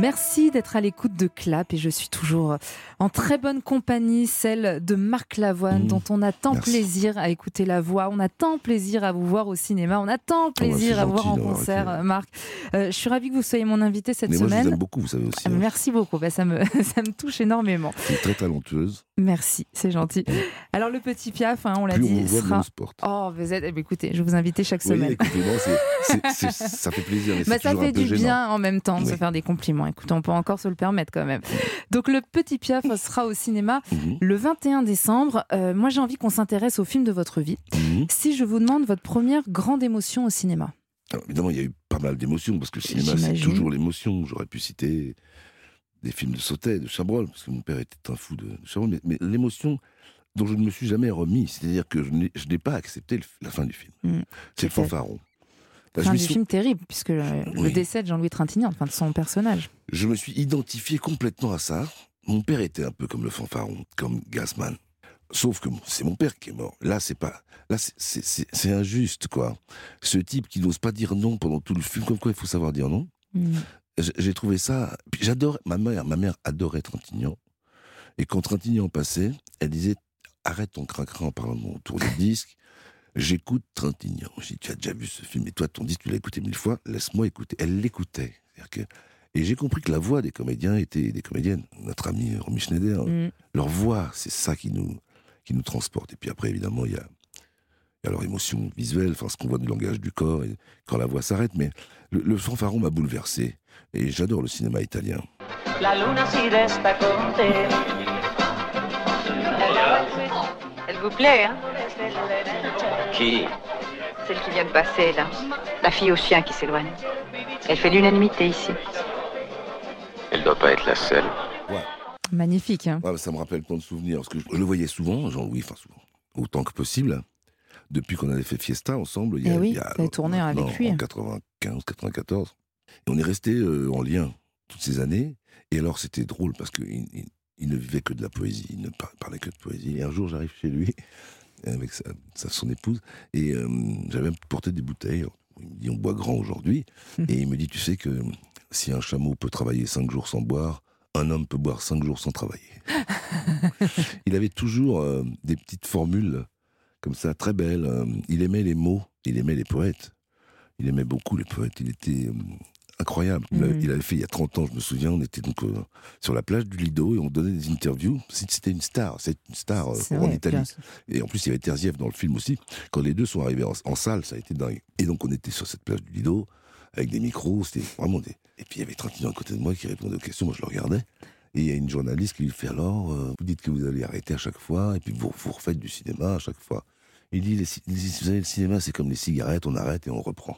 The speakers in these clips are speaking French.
Merci d'être à l'écoute de Clap et je suis toujours en très bonne compagnie, celle de Marc Lavoine, Mmh. dont on a tant Merci. plaisir à écouter la voix, on a tant plaisir à vous voir au cinéma, on a tant plaisir c'est à vous voir en concert, Marc. Euh, je suis ravie que vous soyez mon invité cette Mais moi, je semaine. vous aime beaucoup, vous savez aussi. Ah, hein. Merci beaucoup, Bah, ça, me, ça me touche énormément. Vous êtes très talentueuse. Merci, c'est gentil. Alors le petit Piaf, hein, on l'a on dit, voit, sera... on se porte. Oh, vous êtes... eh ben, écoutez, je vous inviter chaque Oui, semaine. c'est- c'est- c'est- ça fait plaisir, mais Bah, ça fait du bien en même temps de se faire des compliments. Écoutez, on peut encore se le permettre quand même. Donc le Petit Piaf sera au cinéma Mhm, le 21 décembre. Euh, moi, j'ai envie qu'on s'intéresse au film de votre vie. mhm. Si je vous demande votre première grande émotion au cinéma. Alors, évidemment, il y a eu pas mal d'émotions, parce que le cinéma, c'est toujours l'émotion. J'aurais pu citer des films de Sautet, de Chabrol, parce que mon père était un fou de, de Chabrol, mais, mais l'émotion dont je ne me suis jamais remis, c'est-à-dire que je n'ai pas accepté le- la fin du film. Mhm. C'est le fanfaron. La Fin du jouissance- film terrible, puisque le, décès de Jean-Louis Trintignant, enfin de son personnage. Je me suis identifié complètement à ça. Mon père était un peu comme le fanfaron, comme Gassman. Sauf que c'est mon père qui est mort. Là, c'est pas. Là, c'est- injuste, quoi. Ce type qui n'ose pas dire non pendant tout le film, comme quoi il faut savoir dire non. Mm. J'ai trouvé ça. J'adore. Ma mère, ma mère adorait Trintignant. Et quand Trintignant passait, elle disait arrête ton craquerin en parlant de mon tour de disque. J'écoute Trintignant. J'ai dit tu as déjà vu ce film et toi ton disque tu l'as écouté mille fois. Laisse-moi écouter. Elle l'écoutait. C'est-à-dire que et j'ai compris que la voix des comédiens était des comédiennes. Notre ami Romy Schneider, Mm. leur voix, c'est ça qui nous, qui nous transporte. Et puis après, évidemment, il y a, il y a leur émotion visuelle, enfin, ce qu'on voit du langage du corps, et quand la voix s'arrête. Mais le, le fanfaron m'a bouleversé. Et j'adore le cinéma italien. La luna si resta con te. Elle vous plaît, hein? Qui Celle qui vient de passer, là. La fille au chien qui s'éloigne. Elle fait l'unanimité ici. Elle doit pas être la seule. Magnifique. hein. Ça me rappelle plein de souvenirs, parce que je le voyais souvent, Jean-Louis, enfin souvent, autant que possible, depuis qu'on avait fait Fiesta ensemble. Il y a, Eh oui, il y a- tourné avec non, lui. En 95, 94. Et on est resté euh, en lien toutes ces années. Et alors, c'était drôle, parce qu'il il, il ne vivait que de la poésie, il ne par- parlait que de poésie. Et un jour, j'arrive chez lui, avec sa, sa- son épouse, et euh, j'avais porté des bouteilles. Il me dit, on boit grand aujourd'hui. et il me dit, tu sais que si un chameau peut travailler cinq jours sans boire, un homme peut boire cinq jours sans travailler. il avait toujours euh, des petites formules comme ça, très belles. Euh, il aimait les mots, il aimait les poètes. Il aimait beaucoup les poètes. Il était euh, incroyable. Il, avait, Mhm. il avait fait il y a 30 ans, je me souviens, on était donc euh, sur la plage du Lido et on donnait des interviews. C'était une star, c'est une star euh, en vrai, Italie. Et en plus, il y avait Terzieff dans le film aussi. Quand les deux sont arrivés en, en salle, ça a été dingue. Et donc, on était sur cette plage du Lido, avec des micros, c'était vraiment des... Et puis, il y avait Trintignant à côté de moi qui répondait aux questions, moi je le regardais. Et il y a une journaliste qui lui fait alors, euh, vous dites que vous allez arrêter à chaque fois, et puis vous, vous refaites du cinéma à chaque fois. Il dit, les ci- il dit, vous savez, le cinéma, c'est comme les cigarettes, on arrête et on reprend.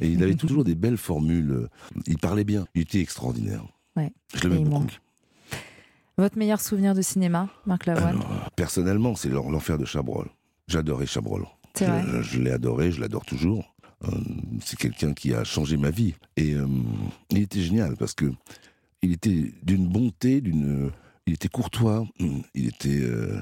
Et il avait toujours des belles formules. Il parlait bien, il était extraordinaire. Ouais. Je l'aimais beaucoup. manque. Votre meilleur souvenir de cinéma, Marc Lavoine Alors, personnellement, c'est l'en- l'enfer de Chabrol. J'adorais Chabrol. Vrai Je, je l'ai adoré, je l'adore toujours. Euh, c'est quelqu'un qui a changé ma vie. Et euh, il était génial parce que il était d'une bonté, d'une, il était courtois, il était, euh,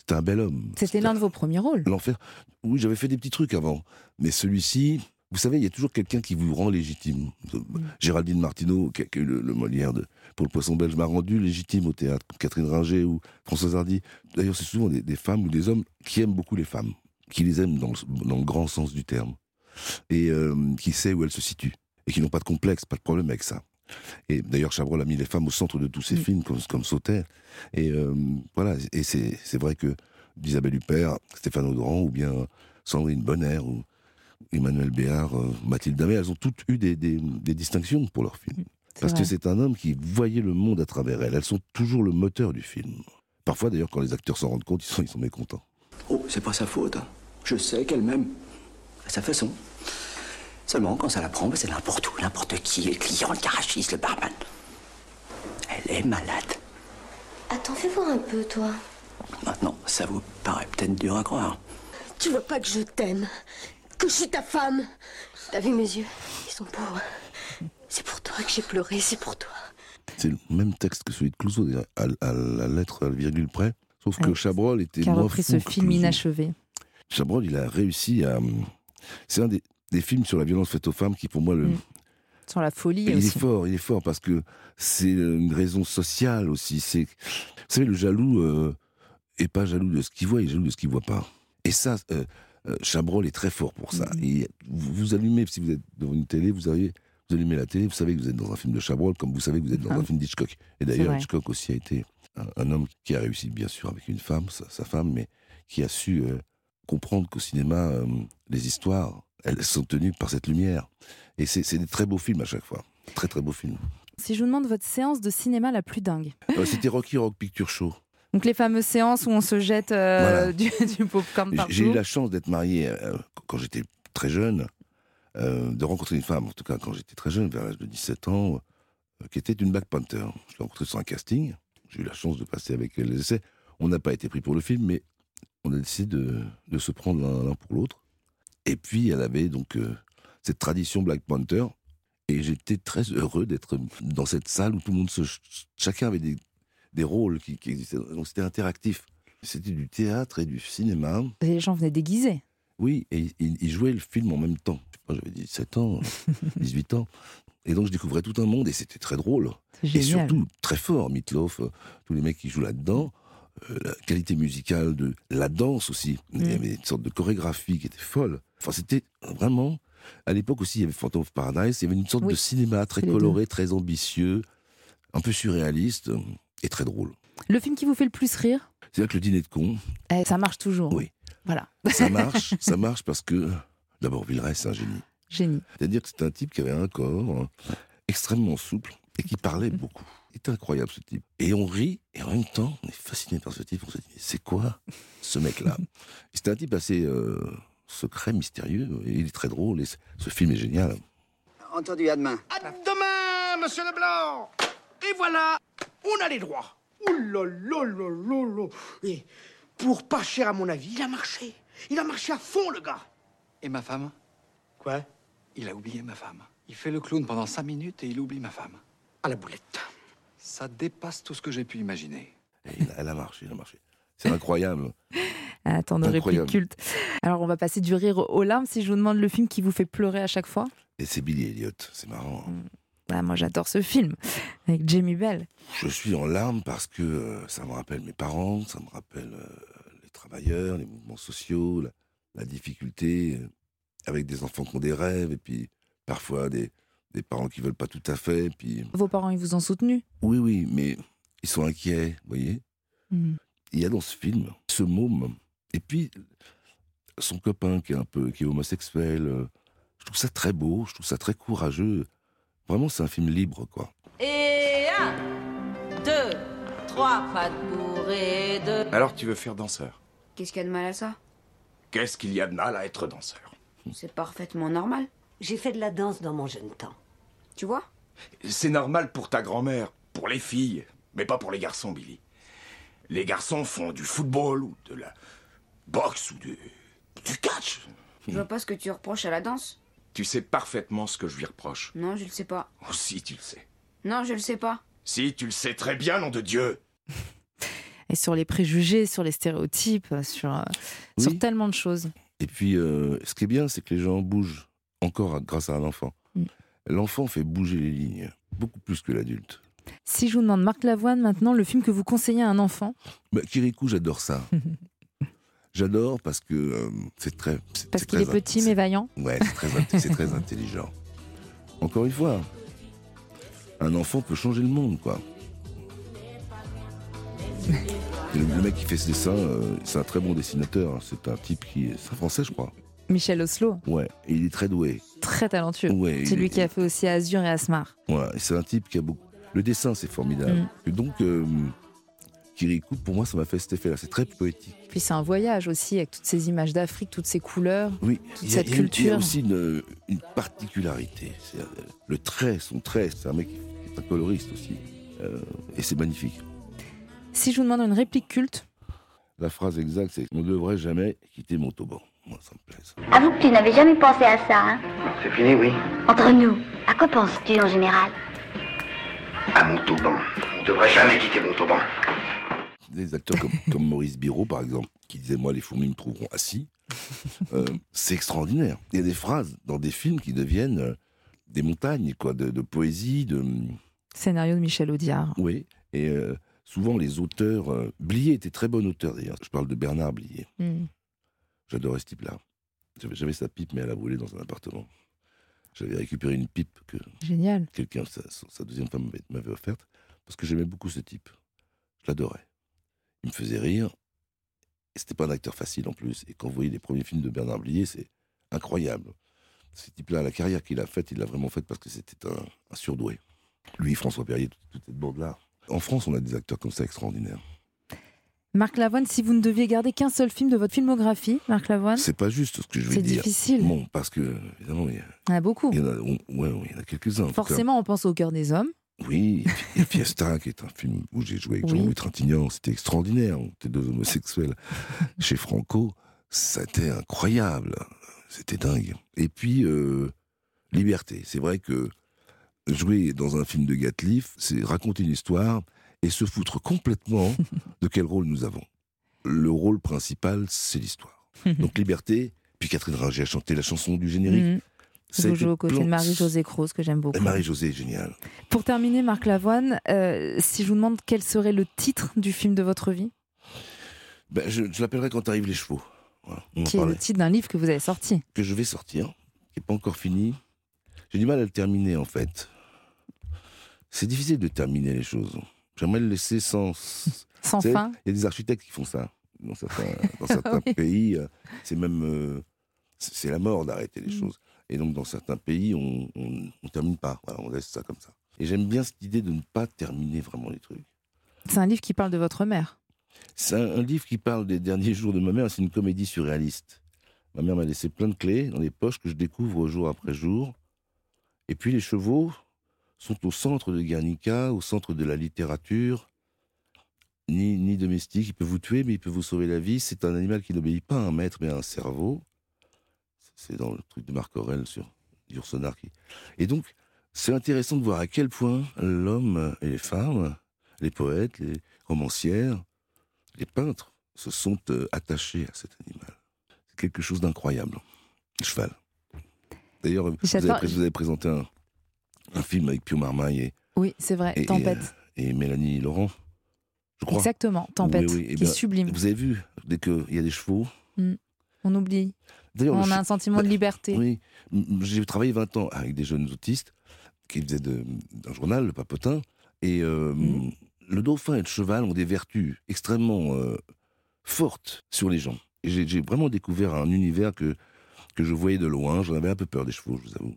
c'était un bel homme. C'était l'un de vos premiers rôles. L'enfer. Oui, j'avais fait des petits trucs avant, mais celui-ci, vous savez, il y a toujours quelqu'un qui vous rend légitime. Géraldine Martineau, qui a, qui a eu le, le Molière de, pour le Poisson Belge, m'a rendu légitime au théâtre. Catherine Ringer ou Françoise Hardy. D'ailleurs, c'est souvent des, des femmes ou des hommes qui aiment beaucoup les femmes, qui les aiment dans le, dans le grand sens du terme, et euh, qui sait où elles se situent, et qui n'ont pas de complexe, pas de problème avec ça. Et d'ailleurs, Chabrol a mis les femmes au centre de tous ses Mm. films, comme, comme Sauter. Et euh, voilà, et c'est c'est vrai que d'Isabelle Huppert, Stéphane Audran, ou bien Sandrine Bonner, ou Emmanuel Béard, euh, Mathilde Damé, elles ont toutes eu des, des- des distinctions pour leurs films. Parce vrai. que c'est un homme qui voyait le monde à travers elles. Elles sont toujours le moteur du film. Parfois, d'ailleurs, quand les acteurs s'en rendent compte, ils sont, ils sont mécontents. Oh, c'est pas sa faute. hein. Je sais qu'elle m'aime. À sa façon. Seulement, quand ça la prend, ben, c'est n'importe où, n'importe qui, le client, le garagiste, le barman. Elle est malade. Attends, fais voir un peu, toi. Maintenant, ça vous paraît peut-être dur à croire. Tu veux pas que je t'aime? Que je suis ta femme T'as vu mes yeux Ils sont beaux. C'est pour toi que j'ai pleuré, c'est pour toi. C'est le même texte que celui de Clouseau, à, à la lettre, à la virgule près. Sauf que Ouais. Chabrol était Qui a moins repris fou ce film Clouseau. inachevé. Chabrol, il a réussi à. C'est un des, des films sur la violence faite aux femmes qui, pour moi, le, Mm. Sur la folie il aussi. est fort, il est fort parce que c'est une raison sociale aussi. C'est, vous savez, le jaloux euh, est pas jaloux de ce qu'il voit, il est jaloux de ce qu'il voit pas. Et ça, euh, euh, Chabrol est très fort pour ça. Mhm. Et vous, vous allumez, si vous êtes devant une télé, vous, avez, vous allumez la télé, vous savez que vous êtes dans un film de Chabrol, comme vous savez que vous êtes dans Ah. un film d'Hitchcock. Et d'ailleurs. Hitchcock aussi a été un, un homme qui a réussi, bien sûr, avec une femme, sa, sa femme, mais qui a su euh, comprendre qu'au cinéma, euh, les histoires, elles sont tenues par cette lumière. Et c'est, c'est des très beaux films à chaque fois. Très très beaux films. Si je vous demande votre séance de cinéma la plus dingue. Euh, C'était Rocky Rock Picture Show. Donc les fameuses séances où on se jette euh, Voilà. du, du popcorn partout. J'ai eu la chance d'être marié euh, quand j'étais très jeune, euh, de rencontrer une femme, en tout cas quand j'étais très jeune, vers l'âge de 17 ans, euh, qui était une Black Panther. Je l'ai rencontrée sur un casting. J'ai eu la chance de passer avec elle les essais. On n'a pas été pris pour le film, mais on a décidé de, de se prendre l'un pour l'autre. Et puis elle avait donc cette tradition Black Panther. Et j'étais très heureux d'être dans cette salle où tout le monde se. Chacun avait des, des rôles qui, qui existaient. Donc c'était interactif. C'était du théâtre et du cinéma. Et Les gens venaient déguisés. Oui, et il, il jouait le film en même temps. J'avais 17 ans, 18 ans. Et donc je découvrais tout un monde et c'était très drôle. Et surtout très fort, Meatloaf, euh, tous les mecs qui jouent là-dedans. euh, la qualité musicale de la danse aussi. Il y Mm. avait une sorte de chorégraphie qui était folle. Enfin, c'était vraiment. À l'époque aussi, il y avait Phantom of Paradise. Il y avait une sorte Oui, de cinéma très coloré, très ambitieux, un peu surréaliste et très drôle. Le film qui vous fait le plus rire C'est-à-dire que le dîner de con, Eh, Ça marche toujours. Oui. Voilà. ça marche, ça marche parce que d'abord Villeray, c'est un génie. Génie. C'est-à-dire que c'est un type qui avait un corps euh, extrêmement souple et qui parlait beaucoup. C'est incroyable ce type. Et on rit, et en même temps, on est fasciné par ce type. On se dit, mais c'est quoi ce mec-là? C'est un type assez euh, secret, mystérieux, et il est très drôle, et ce film est génial. Entendu, à demain. À demain, monsieur Leblanc Et voilà, on a les droits. Ouh Et pour pas cher à mon avis, il a marché. Il a marché à fond, le gars. Et ma femme? Quoi? Il a oublié ma femme. Il fait le clown pendant cinq minutes et il oublie ma femme. À la boulette. Ça dépasse tout ce que j'ai pu imaginer. Et il a- elle a marché, elle a marché. C'est incroyable. Attends, nos répliques Incroyable. cultes. Alors, on va passer du rire aux larmes. Si je vous demande le film qui vous fait pleurer à chaque fois? Et c'est Billy Elliot, c'est marrant. hein. Ah, Moi, j'adore ce film avec Jamie Bell. Je suis en larmes parce que euh, ça me rappelle mes parents, ça me rappelle euh, les travailleurs, les mouvements sociaux, la, la difficulté euh, avec des enfants qui ont des rêves et puis parfois des, des parents qui veulent pas tout à fait. Puis Vos parents, ils vous ont soutenu? Oui, oui, mais ils sont inquiets, vous voyez. Hmm. Il y a dans ce film ce môme et puis son copain qui est un peu qui est homosexuel. Je trouve ça très beau, je trouve ça très courageux. Vraiment, c'est un film libre, quoi. Et un, deux, trois, pas de bourrée, deux. Alors tu veux faire danseur? Qu'est-ce qu'il y a de mal à ça? Qu'est-ce qu'il y a de mal à être danseur? C'est parfaitement normal. J'ai fait de la danse dans mon jeune temps. Tu vois? C'est normal pour ta grand-mère, pour les filles, mais pas pour les garçons, Billy. Les garçons font du football ou de la boxe ou du, du catch. Je vois pas ce que tu reproches à la danse. Tu sais parfaitement ce que je lui reproche. Non, je le sais pas. Oh, si, tu le sais. Non, je le sais pas. Si, tu le sais très bien, nom de Dieu. Et sur les préjugés, sur les stéréotypes, sur, euh, sur tellement de choses. Et puis, euh, ce qui est bien, c'est que les gens bougent encore grâce à un enfant. Mm. L'enfant fait bouger les lignes, beaucoup plus que l'adulte. Si je vous demande, Marc Lavoine, maintenant, le film que vous conseillez à un enfant? Bah, Kirikou, j'adore ça. j'adore parce que euh, c'est très. c'est- Parce c'est qu'il est petit mais vaillant Ouais, c'est très, int- c'est très intelligent. Encore une fois, un enfant peut changer le monde, quoi. Le, le mec qui fait ce dessin, euh, c'est un très bon dessinateur. hein. C'est un type qui est. C'est un français, je crois. Michel Oslo, Ouais, et il est très doué. très talentueux. Ouais, C'est lui est- qui a fait aussi Azur et Asmar. Et c'est un type qui a beaucoup. Le dessin, c'est formidable. Mm. Et donc, euh, Kirikou, pour moi, ça m'a fait cet effet-là. C'est très poétique. Puis c'est un voyage aussi, avec toutes ces images d'Afrique, toutes ces couleurs. Oui, Toute a- cette a- Il y a culture. aussi une, une particularité. Euh, le trait, son trait, c'est un mec qui est un coloriste aussi. Euh, et c'est magnifique. Si je vous demande une réplique culte, La phrase exacte, c'est On ne devrait jamais quitter Montauban. Moi, ça me plaît. ça. Avoue que tu n'avais jamais pensé à ça, hein C'est fini, oui. Entre nous, à quoi penses-tu en général? À Montauban. On ne devrait jamais quitter Montauban. Des acteurs comme, comme Maurice Biro, par exemple, qui disait Moi, les fourmis me trouveront assis. Euh, c'est extraordinaire. Il y a des phrases dans des films qui deviennent euh, des montagnes, quoi, de, de poésie, de. Scénario de Michel Audiard. Oui. Et euh, souvent, les auteurs. Blier était très bon auteur, d'ailleurs. Je parle de Bernard Blier. Mm. J'adorais ce type-là. J'avais, sa pipe, mais elle a brûlé dans un appartement. J'avais récupéré une pipe que Génial. quelqu'un, sa, sa deuxième femme m'avait offerte, parce que j'aimais beaucoup ce type. Je l'adorais. Me faisait rire. Et c'était pas un acteur facile en plus. Et quand vous voyez les premiers films de Bernard Blier, c'est incroyable. Ce type-là, la carrière qu'il a faite, il l'a vraiment faite parce que c'était un, un surdoué. Lui, François Perrier, toute, toute cette bande-là. En France, on a des acteurs comme ça extraordinaires. Marc Lavoine, si vous ne deviez garder qu'un seul film de votre filmographie, Marc Lavoine, C'est pas juste ce que je vais C'est dire. difficile. Bon, parce que, évidemment, il y, a- il y en a beaucoup. il y en a, on- ouais, ouais, il y en a quelques-uns. Forcément, on pense au cœur des hommes. Oui, et puis il y a Fiesta, qui est un film où j'ai joué avec Oui. Jean-Louis Trintignant. C'était extraordinaire. On était deux homosexuels chez Franco. C'était incroyable. C'était dingue. Et puis, euh, Liberté. C'est vrai que jouer dans un film de Gatliff, c'est raconter une histoire et se foutre complètement de quel rôle nous avons. Le rôle principal, c'est l'histoire. Donc, Liberté. Puis Catherine Ringer a chanté la chanson du générique. Ça jouez aux côtés de Marie-Josée Croze, que j'aime beaucoup. Marie-Josée est géniale. Pour terminer, Marc Lavoine, euh, si je vous demande quel serait le titre du film de votre vie, Ben, je je l'appellerai quand arrivent les chevaux. Voilà, qui est le titre d'un livre que vous avez sorti. que je vais sortir, qui n'est pas encore fini. J'ai du mal à le terminer, en fait. C'est difficile de terminer les choses. J'aimerais le laisser sans... Sans Vous savez, fin Il y a des architectes qui font ça. Dans certains, dans certains Oui. pays, euh, c'est même... euh, c'est la mort d'arrêter Mm. les choses. Et donc, dans certains pays, on ne termine pas. Voilà, on laisse ça comme ça. Et j'aime bien cette idée de ne pas terminer vraiment les trucs. C'est un livre qui parle de votre mère. C'est un, un livre qui parle des derniers jours de ma mère. C'est une comédie surréaliste. Ma mère m'a laissé plein de clés dans les poches que je découvre jour après jour. Et puis les chevaux sont au centre de Guernica, au centre de la littérature. Ni, ni domestique, il peut vous tuer, mais il peut vous sauver la vie. C'est un animal qui n'obéit pas à un maître, mais à un cerveau. C'est dans le truc de Marc Aurel sur Yourcenar. Qui... Et donc, c'est intéressant de voir à quel point l'homme et les femmes, les poètes, les romancières, les peintres se sont euh, attachés à cet animal. C'est quelque chose d'incroyable. Le cheval. D'ailleurs, vous, avez pré- vous avez présenté un, un film avec Pio Marmaille et, Oui, c'est vrai, et- Tempête. euh, et Mélanie Laurent, je crois. Exactement, Tempête, Oui, oui, eh qui est sublime. Vous avez vu, dès qu'il y a des chevaux. On oublie. On a un sentiment de liberté. Oui, j'ai travaillé 20 ans avec des jeunes autistes qui faisaient de- d'un journal, le Papotin, et euh, Mhm. le dauphin et le cheval ont des vertus extrêmement euh, fortes sur les gens. Et j'ai vraiment découvert un univers que, que je voyais de loin. J'en avais un peu peur des chevaux, je vous avoue.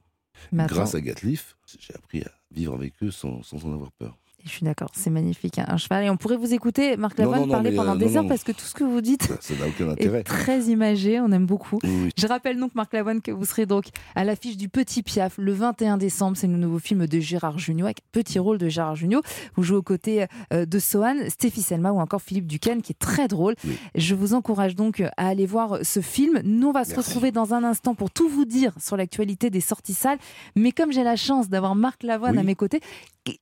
Grâce à Gatliff, j'ai appris à vivre avec eux sans, sans en avoir peur. Je suis d'accord, c'est magnifique, un cheval. Et on pourrait vous écouter, Marc Lavoine, non, non, parler pendant euh, des non, heures parce que tout ce que vous dites Ça ça n'a aucun intérêt. est très imagé, on aime beaucoup. Oui. Je rappelle donc, Marc Lavoine, que vous serez donc à l'affiche du Petit Piaf le 21 décembre. C'est le nouveau film de Gérard Jugnot, avec petit rôle de Gérard Jugnot. Vous jouez aux côtés euh, de Sohan, Stéphie Selma ou encore Philippe Duquesne, qui est très drôle. Je vous encourage donc à aller voir ce film. Nous, on va se retrouver dans un instant pour tout vous dire sur l'actualité des sorties salles. Mais comme j'ai la chance d'avoir Marc Lavoine Oui. à mes côtés,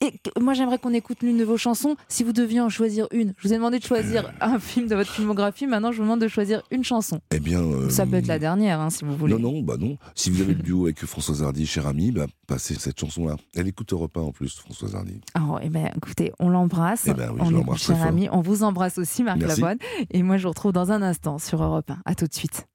et- moi j'aimerais qu'on écoute l'une de vos chansons. Si vous deviez en choisir une, je vous ai demandé de choisir un film de votre filmographie. Maintenant, je vous demande de choisir une chanson. Eh bien. euh, Ça peut être la dernière, hein, si vous voulez. Non, non, bah non. Si vous avez le duo avec Françoise Hardy, cher ami, bah, passez cette chanson-là. Elle écoute Europe 1 en plus, Françoise Hardy. Alors, eh ben, écoutez, on l'embrasse. Eh ben oui, on l'embrasse cher ami. On vous embrasse aussi, Marc Merci. Lavoine. Et moi, je vous retrouve dans un instant sur Europe 1. À tout de suite.